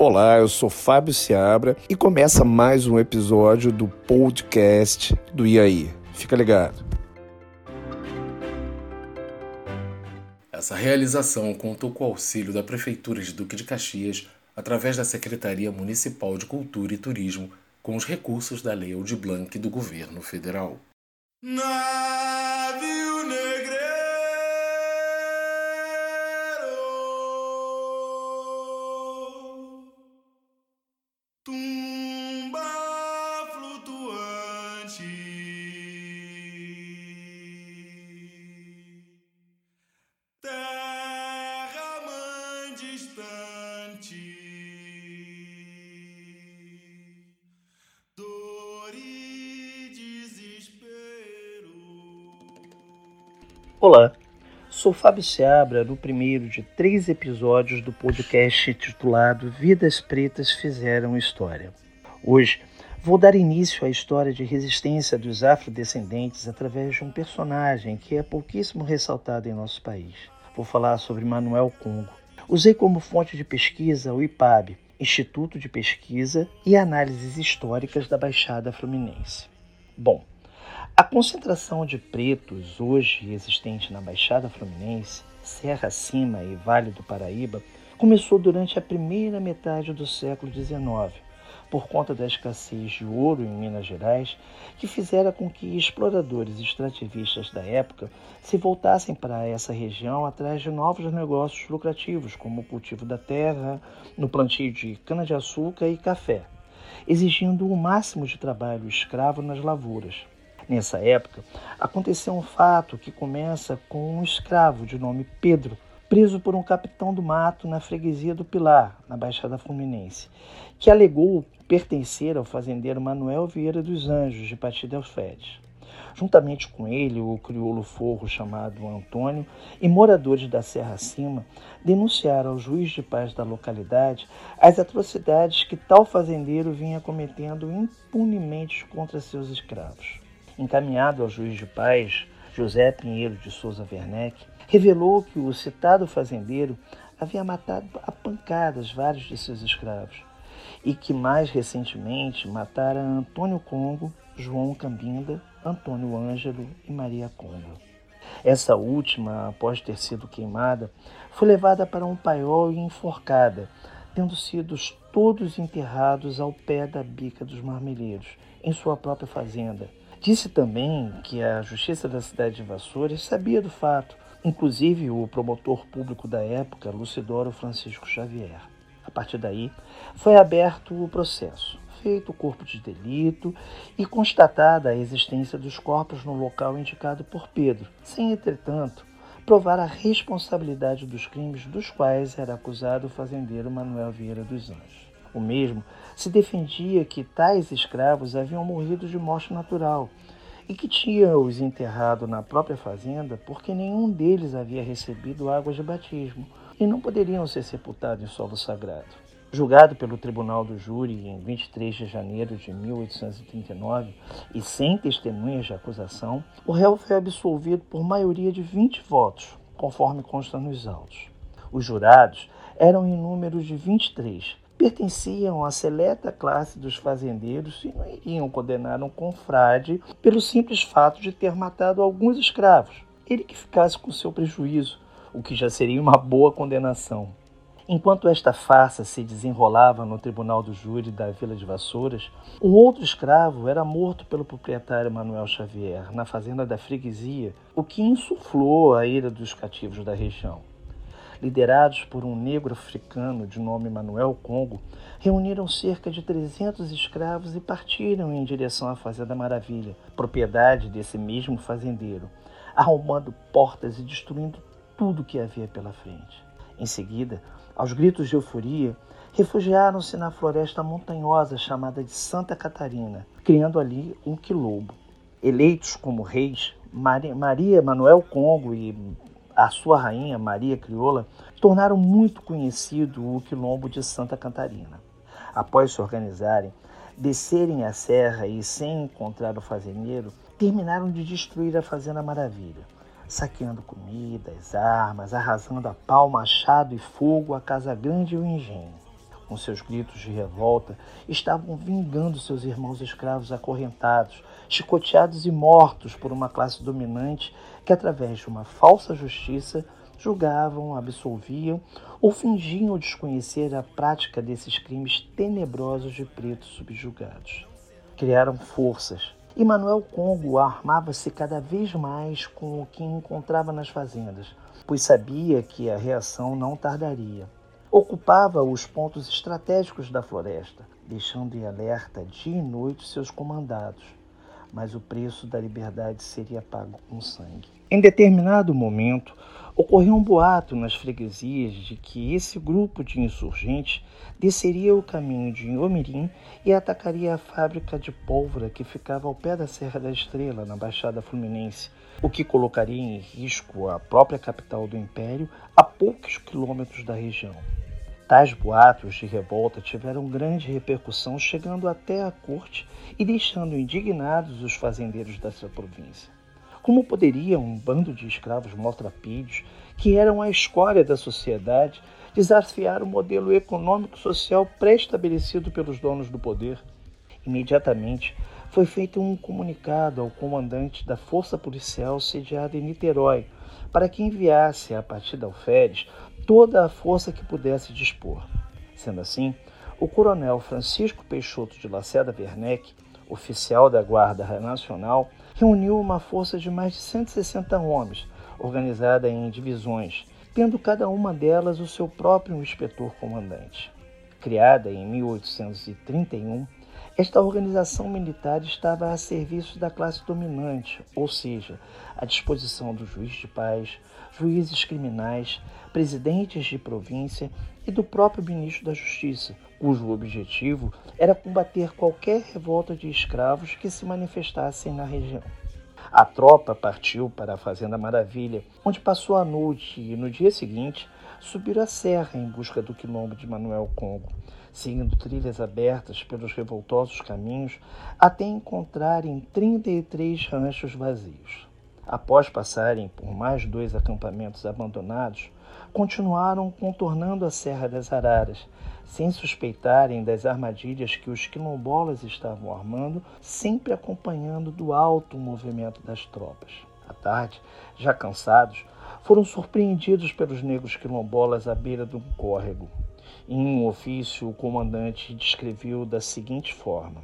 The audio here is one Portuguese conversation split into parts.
Olá, eu sou Fábio Seabra e começa mais um episódio do podcast do IAI. Fica ligado. Essa realização contou com o auxílio da Prefeitura de Duque de Caxias através da Secretaria Municipal de Cultura e Turismo com os recursos da Lei Aldir Blanc do Governo Federal. Navio distante Dor e Olá, sou Fábio Seabra no primeiro de três episódios do podcast titulado Vidas Pretas Fizeram História. Hoje vou dar início à história de resistência dos afrodescendentes através de um personagem que é pouquíssimo ressaltado em nosso país. Vou falar sobre Manuel Congo. Usei como fonte de pesquisa o IPAB, Instituto de Pesquisa e Análises Históricas da Baixada Fluminense. Bom, a concentração de pretos hoje existente na Baixada Fluminense, Serra Acima e Vale do Paraíba começou durante a primeira metade do século XIX, por conta da escassez de ouro em Minas Gerais, que fizera com que exploradores extrativistas da época se voltassem para essa região atrás de novos negócios lucrativos, como o cultivo da terra, no plantio de cana-de-açúcar e café, exigindo o máximo de trabalho escravo nas lavouras. Nessa época, aconteceu um fato que começa com um escravo de nome Pedro, preso por um capitão do mato na freguesia do Pilar, na Baixada Fluminense, que alegou pertencer ao fazendeiro Manuel Vieira dos Anjos, de Patida Alfedes. Juntamente com ele, o crioulo forro chamado Antônio e moradores da Serra Acima denunciaram ao juiz de paz da localidade as atrocidades que tal fazendeiro vinha cometendo impunemente contra seus escravos encaminhado ao juiz de paz, José Pinheiro de Souza Werneck, revelou que o citado fazendeiro havia matado a pancadas vários de seus escravos e que mais recentemente matara Antônio Congo, João Cambinda, Antônio Ângelo e Maria Congo. Essa última, após ter sido queimada, foi levada para um paiol e enforcada, tendo sido todos enterrados ao pé da bica dos marmeleiros, em sua própria fazenda, Disse também que a Justiça da cidade de Vassouras sabia do fato, inclusive o promotor público da época, Lucidoro Francisco Xavier. A partir daí, foi aberto o processo, feito o corpo de delito e constatada a existência dos corpos no local indicado por Pedro, sem, entretanto, provar a responsabilidade dos crimes dos quais era acusado o fazendeiro Manuel Vieira dos Anjos. O mesmo se defendia que tais escravos haviam morrido de morte natural e que tinha-os enterrado na própria fazenda porque nenhum deles havia recebido águas de batismo e não poderiam ser sepultados em solo sagrado. Julgado pelo Tribunal do Júri em 23 de janeiro de 1839 e sem testemunhas de acusação, o réu foi absolvido por maioria de 20 votos, conforme consta nos autos. Os jurados eram em número de 23, pertenciam à seleta classe dos fazendeiros e não iriam condenar um confrade pelo simples fato de ter matado alguns escravos. Ele que ficasse com seu prejuízo, o que já seria uma boa condenação. Enquanto esta farsa se desenrolava no tribunal do júri da Vila de Vassouras, um outro escravo era morto pelo proprietário Manuel Xavier na fazenda da freguesia, o que insuflou a ira dos cativos da região liderados por um negro africano de nome Manuel Congo, reuniram cerca de 300 escravos e partiram em direção à Fazenda Maravilha, propriedade desse mesmo fazendeiro, arrombando portas e destruindo tudo que havia pela frente. Em seguida, aos gritos de euforia, refugiaram-se na floresta montanhosa chamada de Santa Catarina, criando ali um quilombo. Eleitos como reis, Maria Manuel Congo e a sua rainha, Maria Crioula, tornaram muito conhecido o quilombo de Santa Catarina. Após se organizarem, descerem a serra e, sem encontrar o fazendeiro, terminaram de destruir a Fazenda Maravilha, saqueando comidas, armas, arrasando a pau, machado e fogo a Casa Grande e o engenho. Com seus gritos de revolta, estavam vingando seus irmãos escravos acorrentados, chicoteados e mortos por uma classe dominante que, através de uma falsa justiça, julgavam, absolviam ou fingiam desconhecer a prática desses crimes tenebrosos de pretos subjugados. Criaram forças, e Manuel Congo armava-se cada vez mais com o que encontrava nas fazendas, pois sabia que a reação não tardaria. Ocupava os pontos estratégicos da floresta, deixando em alerta dia e noite seus comandados, mas o preço da liberdade seria pago com sangue. Em determinado momento, ocorreu um boato nas freguesias de que esse grupo de insurgentes desceria o caminho de Omirim e atacaria a fábrica de pólvora que ficava ao pé da Serra da Estrela, na Baixada Fluminense, o que colocaria em risco a própria capital do Império a poucos quilômetros da região. Tais boatos de revolta tiveram grande repercussão, chegando até a corte e deixando indignados os fazendeiros dessa província. Como poderia um bando de escravos maltrapilhos, que eram a escória da sociedade, desafiar o modelo econômico-social pré-estabelecido pelos donos do poder? Imediatamente foi feito um comunicado ao comandante da Força Policial sediada em Niterói, para que enviasse, a partir da alferes, toda a força que pudesse dispor. Sendo assim, o coronel Francisco Peixoto de Lacerda Werneck, oficial da Guarda Nacional, reuniu uma força de mais de 160 homens, organizada em divisões, tendo cada uma delas o seu próprio inspetor comandante. Criada em 1831, esta organização militar estava a serviço da classe dominante, ou seja, à disposição do juiz de paz, juízes criminais, presidentes de província e do próprio ministro da Justiça, cujo objetivo era combater qualquer revolta de escravos que se manifestassem na região. A tropa partiu para a Fazenda Maravilha, onde passou a noite e, no dia seguinte, subiram a serra em busca do quilombo de Manuel Congo, seguindo trilhas abertas pelos revoltosos caminhos até encontrarem 33 ranchos vazios. Após passarem por mais dois acampamentos abandonados, continuaram contornando a Serra das Araras, sem suspeitarem das armadilhas que os quilombolas estavam armando, sempre acompanhando do alto o movimento das tropas. À tarde, já cansados, foram surpreendidos pelos negros quilombolas à beira de um córrego. Em um ofício, o comandante descreveu da seguinte forma: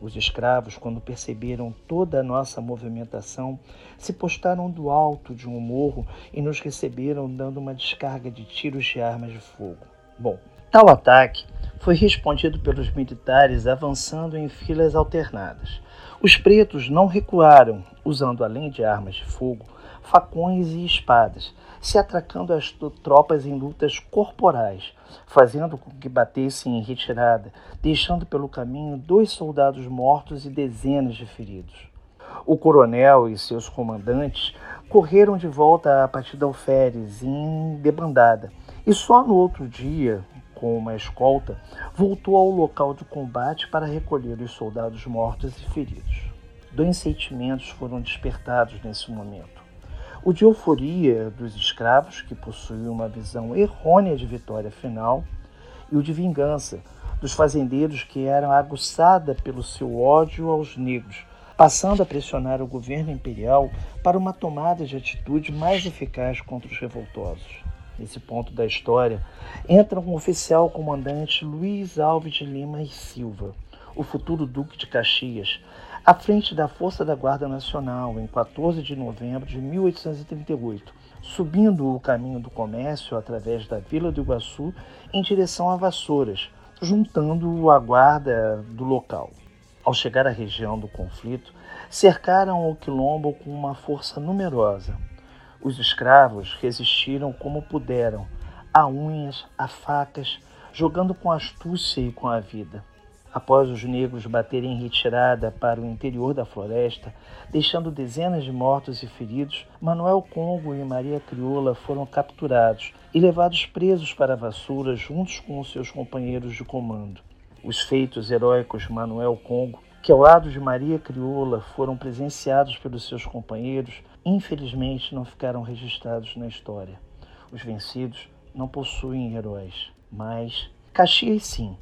Os escravos, quando perceberam toda a nossa movimentação, se postaram do alto de um morro e nos receberam dando uma descarga de tiros de armas de fogo. Bom, tal ataque foi respondido pelos militares avançando em filas alternadas. Os pretos não recuaram, usando além de armas de fogo, facões e espadas, se atracando as tropas em lutas corporais, fazendo com que batessem em retirada, deixando pelo caminho dois soldados mortos e dezenas de feridos. O coronel e seus comandantes correram de volta à partida alferes em debandada, e só no outro dia, com uma escolta, voltou ao local de combate para recolher os soldados mortos e feridos. Dois sentimentos foram despertados nesse momento o de euforia dos escravos, que possuíam uma visão errônea de vitória final, e o de vingança dos fazendeiros, que eram aguçada pelo seu ódio aos negros, passando a pressionar o governo imperial para uma tomada de atitude mais eficaz contra os revoltosos. Nesse ponto da história, entra um oficial comandante Luiz Alves de Lima e Silva, o futuro Duque de Caxias, à frente da Força da Guarda Nacional em 14 de novembro de 1838, subindo o caminho do comércio através da Vila do Iguaçu em direção a Vassouras, juntando a guarda do local. Ao chegar à região do conflito, cercaram o quilombo com uma força numerosa. Os escravos resistiram como puderam, a unhas, a facas, jogando com astúcia e com a vida após os negros baterem em retirada para o interior da floresta, deixando dezenas de mortos e feridos, Manuel Congo e Maria Crioula foram capturados e levados presos para a Vassoura juntos com seus companheiros de comando. Os feitos heróicos de Manuel Congo, que ao lado de Maria Crioula foram presenciados pelos seus companheiros, infelizmente não ficaram registrados na história. Os vencidos não possuem heróis, mas Caxias, sim,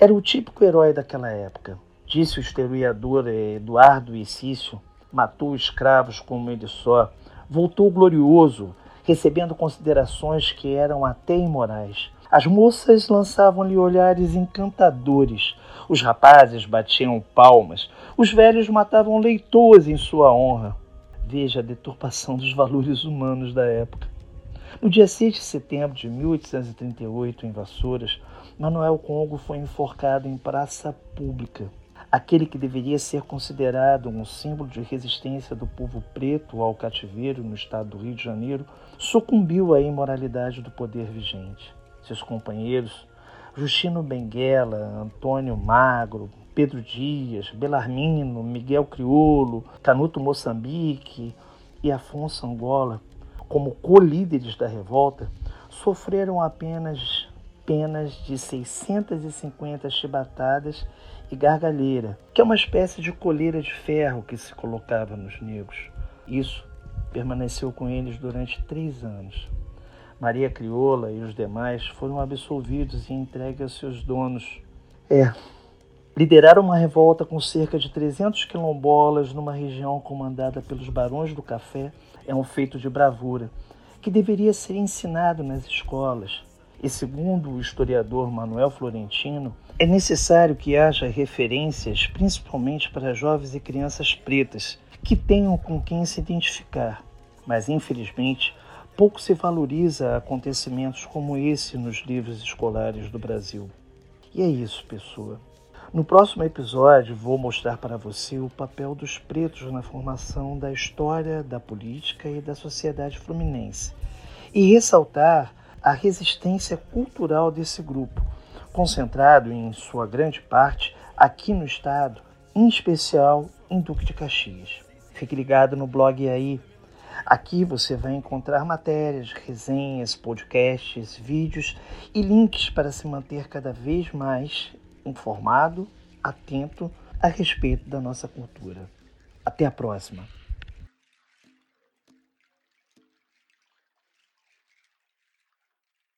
era o típico herói daquela época. Disse o historiador Eduardo Icício, matou escravos como ele só, voltou glorioso, recebendo considerações que eram até imorais. As moças lançavam-lhe olhares encantadores, os rapazes batiam palmas, os velhos matavam leitoas em sua honra. Veja a deturpação dos valores humanos da época. No dia 6 de setembro de 1838, em Vassouras, Manuel Congo foi enforcado em praça pública. Aquele que deveria ser considerado um símbolo de resistência do povo preto ao cativeiro no estado do Rio de Janeiro sucumbiu à imoralidade do poder vigente. Seus companheiros, Justino Benguela, Antônio Magro, Pedro Dias, Belarmino, Miguel Criolo, Canuto Moçambique e Afonso Angola, como co-líderes da revolta, sofreram apenas penas de 650 chibatadas e gargalheira, que é uma espécie de coleira de ferro que se colocava nos negros. Isso permaneceu com eles durante três anos. Maria Crioula e os demais foram absolvidos e entregues aos seus donos. É, lideraram uma revolta com cerca de 300 quilombolas numa região comandada pelos barões do café é um feito de bravura que deveria ser ensinado nas escolas. E segundo o historiador Manuel Florentino, é necessário que haja referências, principalmente para jovens e crianças pretas, que tenham com quem se identificar. Mas, infelizmente, pouco se valoriza acontecimentos como esse nos livros escolares do Brasil. E é isso, pessoa. No próximo episódio, vou mostrar para você o papel dos pretos na formação da história, da política e da sociedade fluminense e ressaltar a resistência cultural desse grupo, concentrado em sua grande parte aqui no estado, em especial em Duque de Caxias. Fique ligado no blog aí. Aqui você vai encontrar matérias, resenhas, podcasts, vídeos e links para se manter cada vez mais informado, atento a respeito da nossa cultura. Até a próxima!